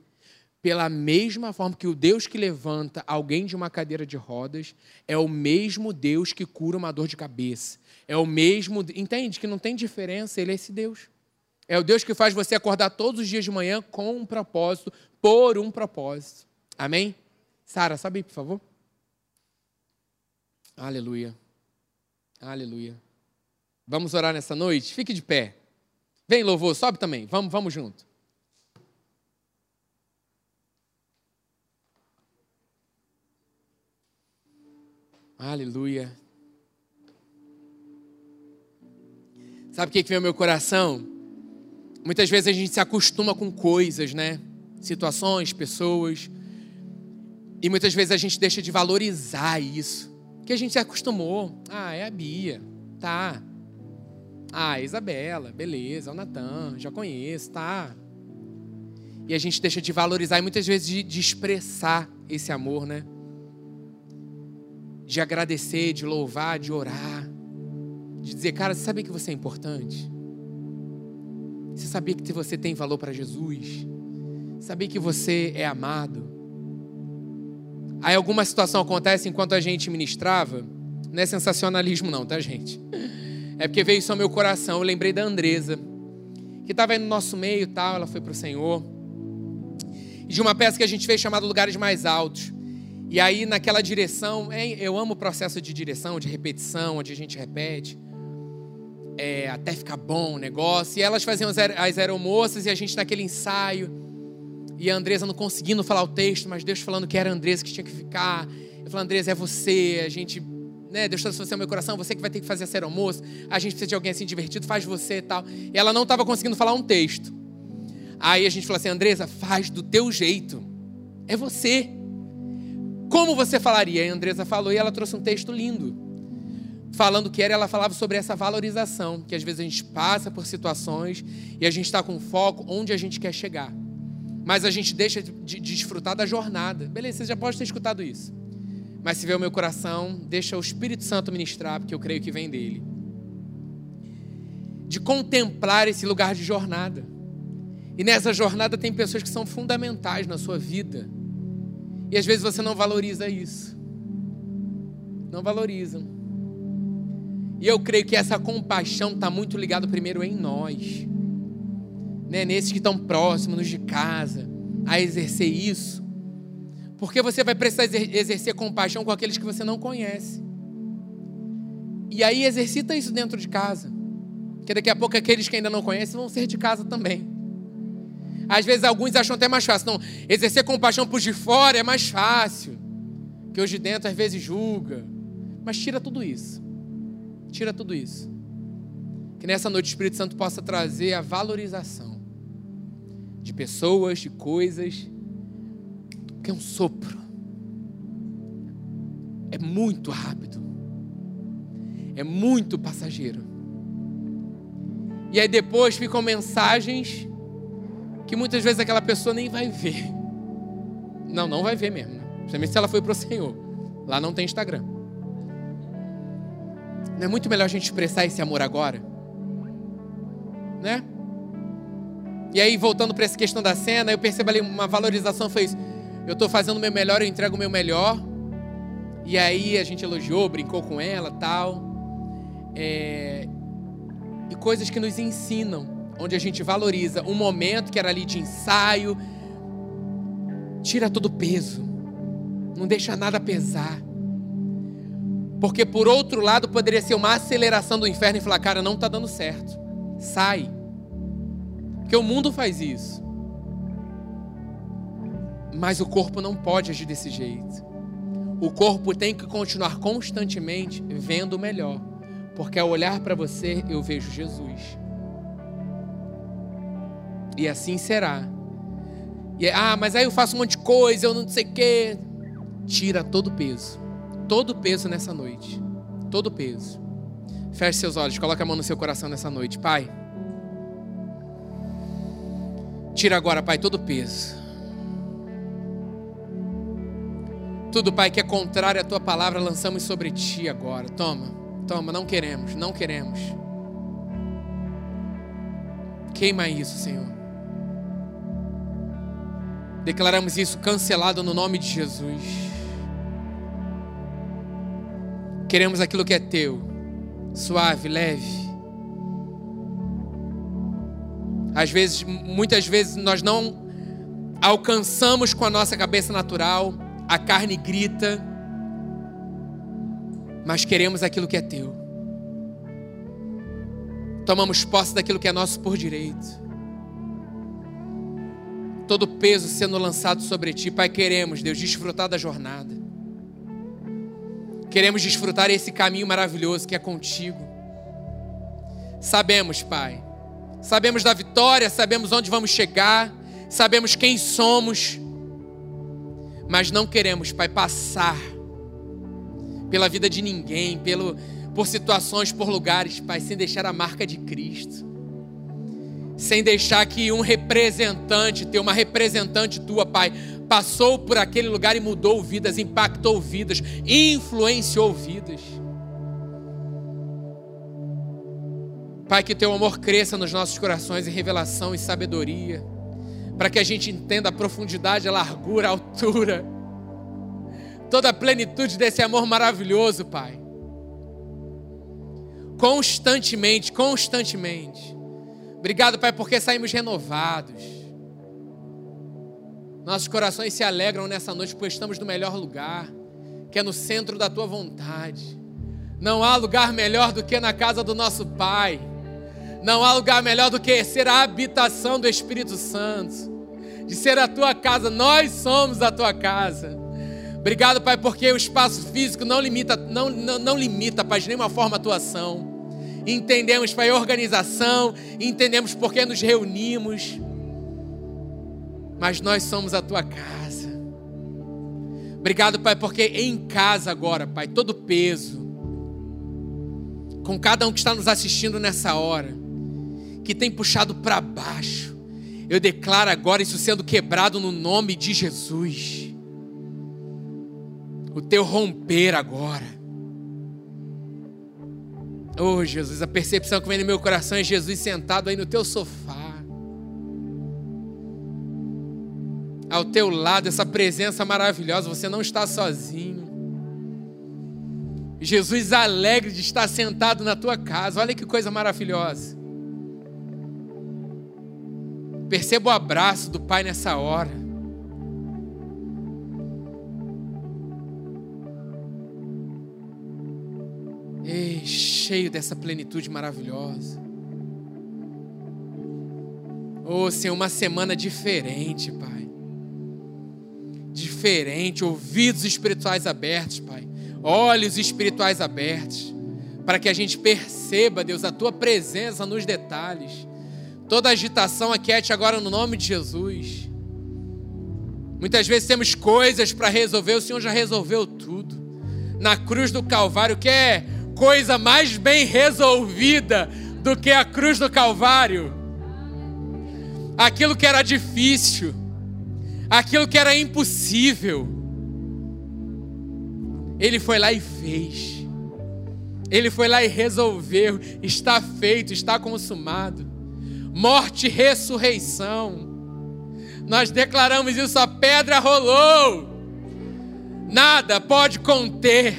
pela mesma forma que o Deus que levanta alguém de uma cadeira de rodas é o mesmo Deus que cura uma dor de cabeça. É o mesmo, entende que não tem diferença, ele é esse Deus. É o Deus que faz você acordar todos os dias de manhã com um propósito, por um propósito. Amém? Sara, sobe aí, por favor. Aleluia. Aleluia. Vamos orar nessa noite? Fique de pé. Vem, louvor, sobe também. Vamos, vamos junto. Aleluia. Sabe o que veio ao meu coração? Muitas vezes a gente se acostuma com coisas, né? Situações, pessoas. E muitas vezes a gente deixa de valorizar isso que a gente se acostumou. Ah, é a Bia, tá. Ah, a Isabela, beleza, o Natan, já conheço, tá. E a gente deixa de valorizar e muitas vezes de, de expressar esse amor, né? De agradecer, de louvar, de orar. De dizer, cara, você sabia que você é importante? Você sabia que você tem valor para Jesus? Sabia que você é amado? Aí alguma situação acontece enquanto a gente ministrava. Não é sensacionalismo, não, tá, gente? É porque veio isso ao meu coração. Eu lembrei da Andresa, que estava aí no nosso meio e tal. Ela foi para o Senhor. De uma peça que a gente fez chamada Lugares Mais Altos. E aí, naquela direção, eu amo o processo de direção, de repetição, onde a gente repete. É, até ficar bom o negócio. E elas faziam as, as aeromoças e a gente naquele ensaio e a Andresa não conseguindo falar o texto, mas Deus falando que era a Andresa que tinha que ficar. Eu falei, Andresa, é você, a gente, né, Deus ao meu coração, você que vai ter que fazer ser almoço, a gente precisa de alguém assim divertido, faz você e tal. E ela não estava conseguindo falar um texto. Aí a gente falou assim, Andresa, faz do teu jeito. É você. Como você falaria? E a Andresa falou e ela trouxe um texto lindo. Falando que era, ela falava sobre essa valorização, que às vezes a gente passa por situações e a gente está com foco onde a gente quer chegar mas a gente deixa de, de, desfrutar da jornada. Beleza, você já pode ter escutado isso. Mas se vê o meu coração, deixa o Espírito Santo ministrar, porque eu creio que vem dele. De contemplar esse lugar de jornada. E nessa jornada tem pessoas que são fundamentais na sua vida. E às vezes você não valoriza isso. Não valorizam. E eu creio que essa compaixão está muito ligada primeiro em nós, né? nesses que estão próximos de casa, a exercer isso. Porque você vai precisar exercer compaixão com aqueles que você não conhece. E aí exercita isso dentro de casa. Porque daqui a pouco aqueles que ainda não conhecem vão ser de casa também. Às vezes alguns acham até mais fácil. Não, exercer compaixão por de fora é mais fácil. Que hoje de dentro às vezes julga. Mas tira tudo isso. Tira tudo isso. Que nessa noite o Espírito Santo possa trazer a valorização de pessoas, de coisas, é um sopro. É muito rápido. É muito passageiro. E aí depois ficam mensagens que muitas vezes aquela pessoa nem vai ver. Não, não vai ver mesmo. Né? Se ela foi para o Senhor. Lá não tem Instagram. Não é muito melhor a gente expressar esse amor agora? Né? E aí, voltando para essa questão da cena, eu percebo ali uma valorização, foi isso. Eu estou fazendo o meu melhor, eu entrego o meu melhor. E aí a gente elogiou, brincou com ela tal. É... E coisas que nos ensinam, onde a gente valoriza um momento que era ali de ensaio. Tira todo o peso. Não deixa nada pesar. Porque por outro lado poderia ser uma aceleração do inferno e falar, cara, não está dando certo. Sai. Porque o mundo faz isso. Mas o corpo não pode agir desse jeito. O corpo tem que continuar constantemente vendo o melhor. Porque ao olhar para você, eu vejo Jesus. E assim será. E, ah, mas aí eu faço um monte de coisa, eu não sei o quê. Tira todo o peso todo o peso nessa noite. Todo o peso. Feche seus olhos, coloque a mão no seu coração nessa noite. Pai, tira agora, Pai, todo o peso. Tudo, Pai, que é contrário à tua palavra, lançamos sobre ti agora. Toma, toma, não queremos, não queremos. Queima isso, Senhor. Declaramos isso cancelado no nome de Jesus. Queremos aquilo que é teu, suave, leve. Às vezes, muitas vezes nós não alcançamos com a nossa cabeça natural, a carne grita, mas queremos aquilo que é teu. Tomamos posse daquilo que é nosso por direito. Todo peso sendo lançado sobre ti, Pai, queremos, Deus, desfrutar da jornada. Queremos desfrutar esse caminho maravilhoso que é contigo. Sabemos, Pai, sabemos da vitória, sabemos onde vamos chegar, sabemos quem somos, mas não queremos, Pai, passar pela vida de ninguém, pelo, por situações, por lugares, Pai, sem deixar a marca de Cristo, sem deixar que um representante, ter uma representante tua, Pai, passou por aquele lugar e mudou vidas, impactou vidas, influenciou vidas. Pai, que teu amor cresça nos nossos corações em revelação e sabedoria, para que a gente entenda a profundidade, a largura, a altura, toda a plenitude desse amor maravilhoso, Pai. Constantemente, constantemente. Obrigado, Pai, porque saímos renovados nossos corações se alegram nessa noite, pois estamos no melhor lugar, que é no centro da tua vontade. Não há lugar melhor do que na casa do nosso Pai. Não há lugar melhor do que ser a habitação do Espírito Santo, de ser a tua casa. Nós somos a tua casa. Obrigado, Pai, porque o espaço físico não limita, não, não, não limita, Pai, de nenhuma forma a tua ação. Entendemos, Pai, a organização, entendemos por que nos reunimos mas nós somos a tua casa. Obrigado, Pai, porque em casa agora, Pai, todo peso, com cada um que está nos assistindo nessa hora, que tem puxado para baixo, eu declaro agora isso sendo quebrado no nome de Jesus. O teu romper agora. Oh, Jesus, a percepção que vem no meu coração é Jesus sentado aí no teu sofá ao teu lado, essa presença maravilhosa, você não está sozinho. Jesus alegre de estar sentado na tua casa. Olha que coisa maravilhosa. Perceba o abraço do Pai nessa hora. Ei, cheio dessa plenitude maravilhosa. Oh, Senhor, uma semana diferente, Pai. Diferente, ouvidos espirituais abertos, Pai olhos espirituais abertos, para que a gente perceba, Deus, a tua presença nos detalhes. Toda agitação aquiete agora no nome de Jesus. Muitas vezes temos coisas para resolver, o Senhor já resolveu tudo. Na cruz do Calvário, que é coisa mais bem resolvida do que a cruz do Calvário. Aquilo que era difícil, aquilo que era impossível ele foi lá e fez. Ele foi lá e resolveu. Está feito, está consumado. Morte e ressurreição. Nós declaramos isso, a pedra rolou. Nada pode conter.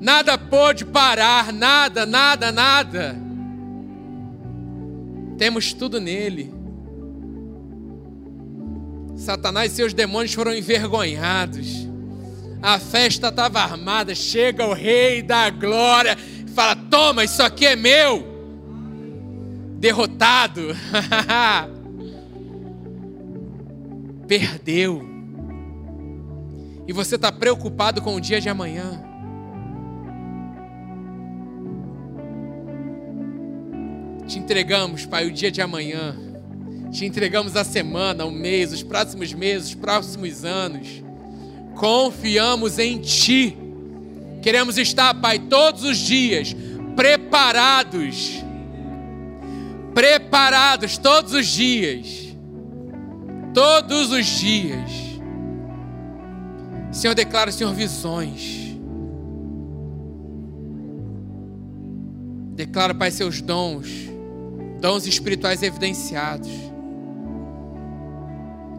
Nada pode parar. Nada, nada, nada. Temos tudo nele. Satanás e seus demônios foram envergonhados a festa estava armada, chega o rei da glória e fala: Toma, isso aqui é meu. Derrotado. [LAUGHS] Perdeu. E você está preocupado com o dia de amanhã. Te entregamos, Pai, o dia de amanhã. Te entregamos a semana, o mês, os próximos meses, os próximos anos confiamos em Ti. Queremos estar, Pai, todos os dias preparados. Preparados todos os dias. Todos os dias. Senhor, declara, Senhor, visões. Declara, Pai, seus dons, dons espirituais evidenciados,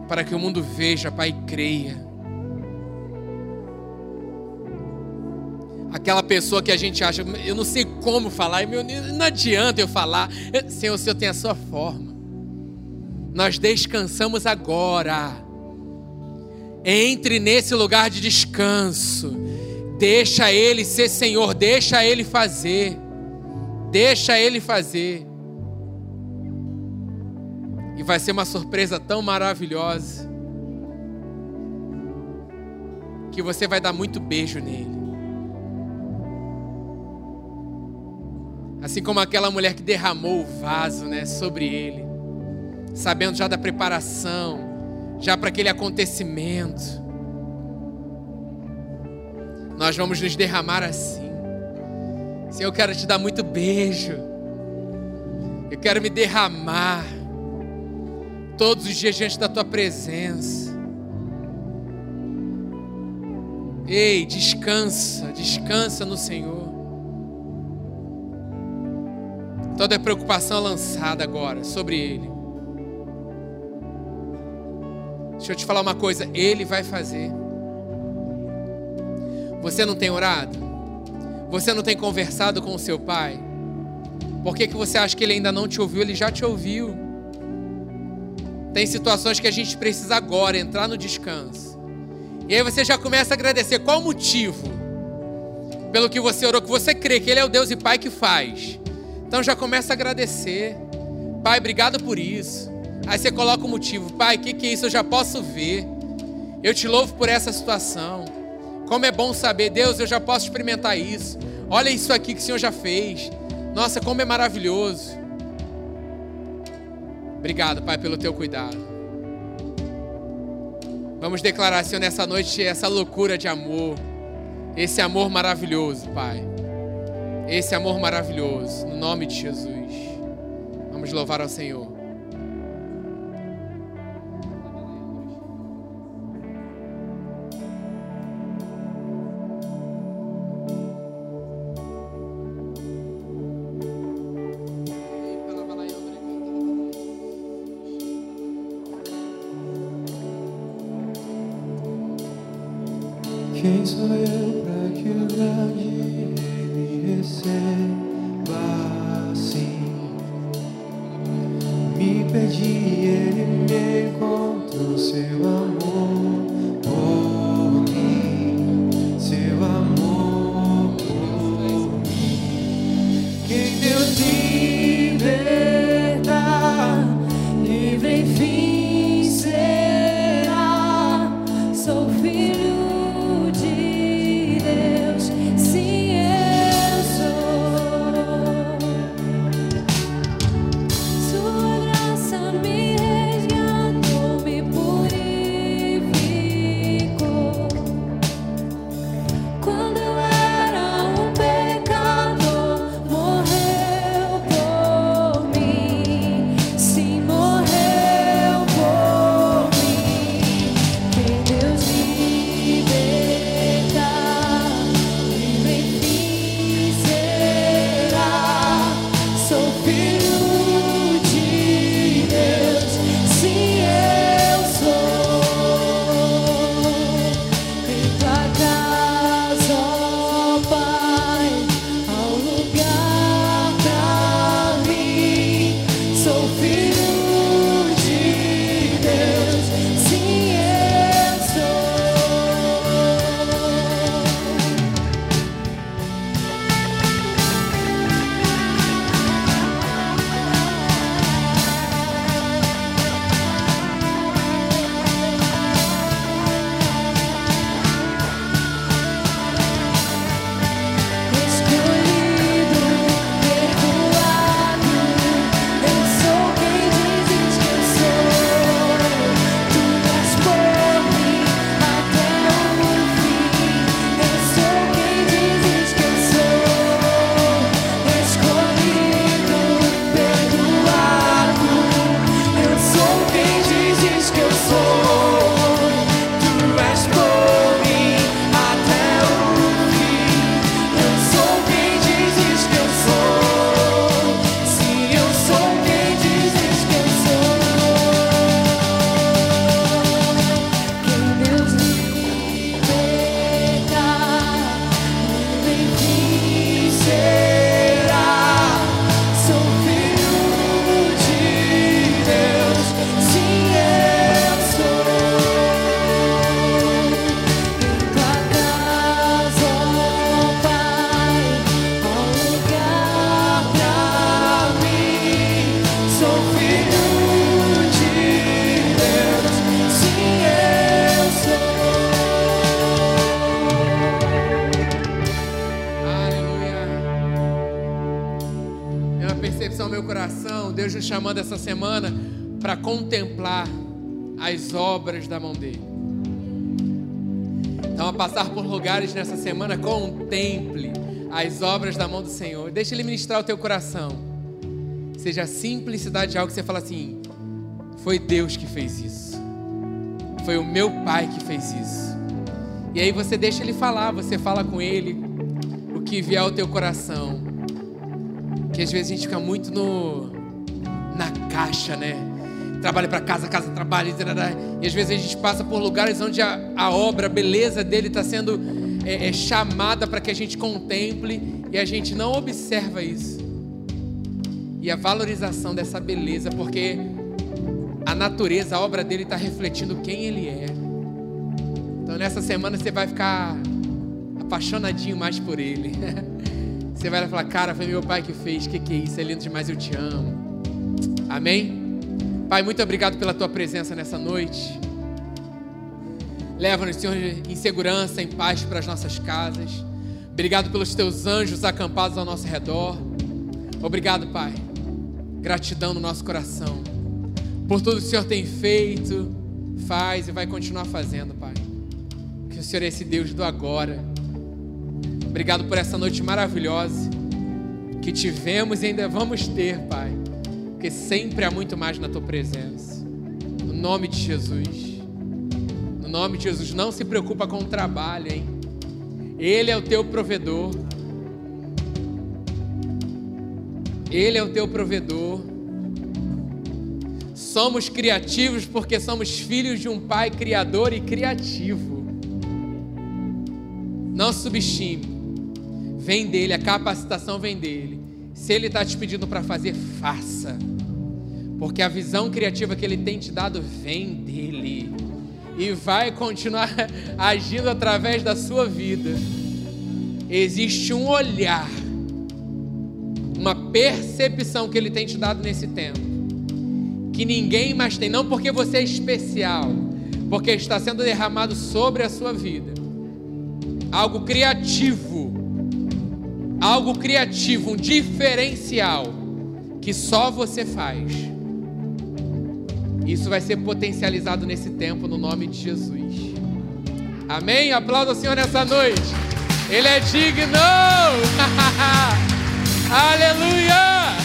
para que o mundo veja, Pai, e creia. Aquela pessoa que a gente acha, eu não sei como falar, não adianta eu falar. Senhor, o Senhor tem a sua forma. Nós descansamos agora. Entre nesse lugar de descanso. Deixa Ele ser Senhor, deixa Ele fazer. Deixa Ele fazer. E vai ser uma surpresa tão maravilhosa. Que você vai dar muito beijo nele. Assim como aquela mulher que derramou o vaso né, sobre ele, sabendo já da preparação, já para aquele acontecimento. Nós vamos nos derramar assim. Senhor, eu quero te dar muito beijo. Eu quero me derramar todos os dias diante da tua presença. Ei, descansa, descansa no Senhor. Toda preocupação lançada agora sobre Ele. Deixa eu te falar uma coisa: Ele vai fazer. Você não tem orado? Você não tem conversado com o seu pai? Por que, que você acha que ele ainda não te ouviu? Ele já te ouviu. Tem situações que a gente precisa agora entrar no descanso. E aí você já começa a agradecer. Qual o motivo? Pelo que você orou, que você crê que Ele é o Deus e Pai que faz. Então já começa a agradecer. Pai, obrigado por isso. Aí você coloca o motivo. Pai, o que, que é isso? Eu já posso ver. Eu te louvo por essa situação. Como é bom saber, Deus, eu já posso experimentar isso. Olha isso aqui que o Senhor já fez. Nossa, como é maravilhoso. Obrigado, Pai, pelo teu cuidado. Vamos declarar, Senhor, nessa noite essa loucura de amor. Esse amor maravilhoso, Pai esse amor maravilhoso, no nome de Jesus. Vamos louvar ao Senhor. Semana para contemplar as obras da mão dele. Então, a passar por lugares nessa semana, contemple as obras da mão do Senhor. Deixa Ele ministrar o teu coração. Seja a simplicidade de algo que você fala assim: foi Deus que fez isso. Foi o meu Pai que fez isso. E aí você deixa Ele falar, você fala com Ele o que vier ao teu coração. Que às vezes a gente fica muito no caixa, né? Trabalho para casa, casa, trabalho, tarará. e às vezes a gente passa por lugares onde a, a obra, a beleza dele está sendo é, é chamada para que a gente contemple e a gente não observa isso. E a valorização dessa beleza, porque a natureza, a obra dele está refletindo quem ele é. Então nessa semana você vai ficar apaixonadinho mais por ele. [LAUGHS] Você vai falar, cara, foi meu pai que fez, que que é isso? É lindo demais, eu te amo. Amém? Pai, muito obrigado pela tua presença nessa noite. Leva-nos, Senhor, em segurança, em paz para as nossas casas. Obrigado pelos teus anjos acampados ao nosso redor. Obrigado, Pai. Gratidão no nosso coração. Por tudo que o Senhor tem feito, faz e vai continuar fazendo, Pai. Que o Senhor é esse Deus do agora. Obrigado por essa noite maravilhosa que tivemos e ainda vamos ter, Pai. Porque sempre há muito mais na tua presença. No nome de Jesus. No nome de Jesus, não se preocupa com o trabalho, hein? Ele é o teu provedor. Ele é o teu provedor. Somos criativos porque somos filhos de um Pai criador e criativo. Não subestime. vem dele, a capacitação vem dele. Se ele está te pedindo para fazer, faça. Porque a visão criativa que ele tem te dado vem dele. E vai continuar [LAUGHS] agindo através da sua vida. Existe um olhar, uma percepção que ele tem te dado nesse tempo. Que ninguém mais tem, não porque você é especial, porque está sendo derramado sobre a sua vida. Algo criativo, algo criativo, um diferencial que só você faz. Isso vai ser potencializado nesse tempo no nome de Jesus. Amém? Aplauda o Senhor nessa noite. Ele é digno. [LAUGHS] Aleluia!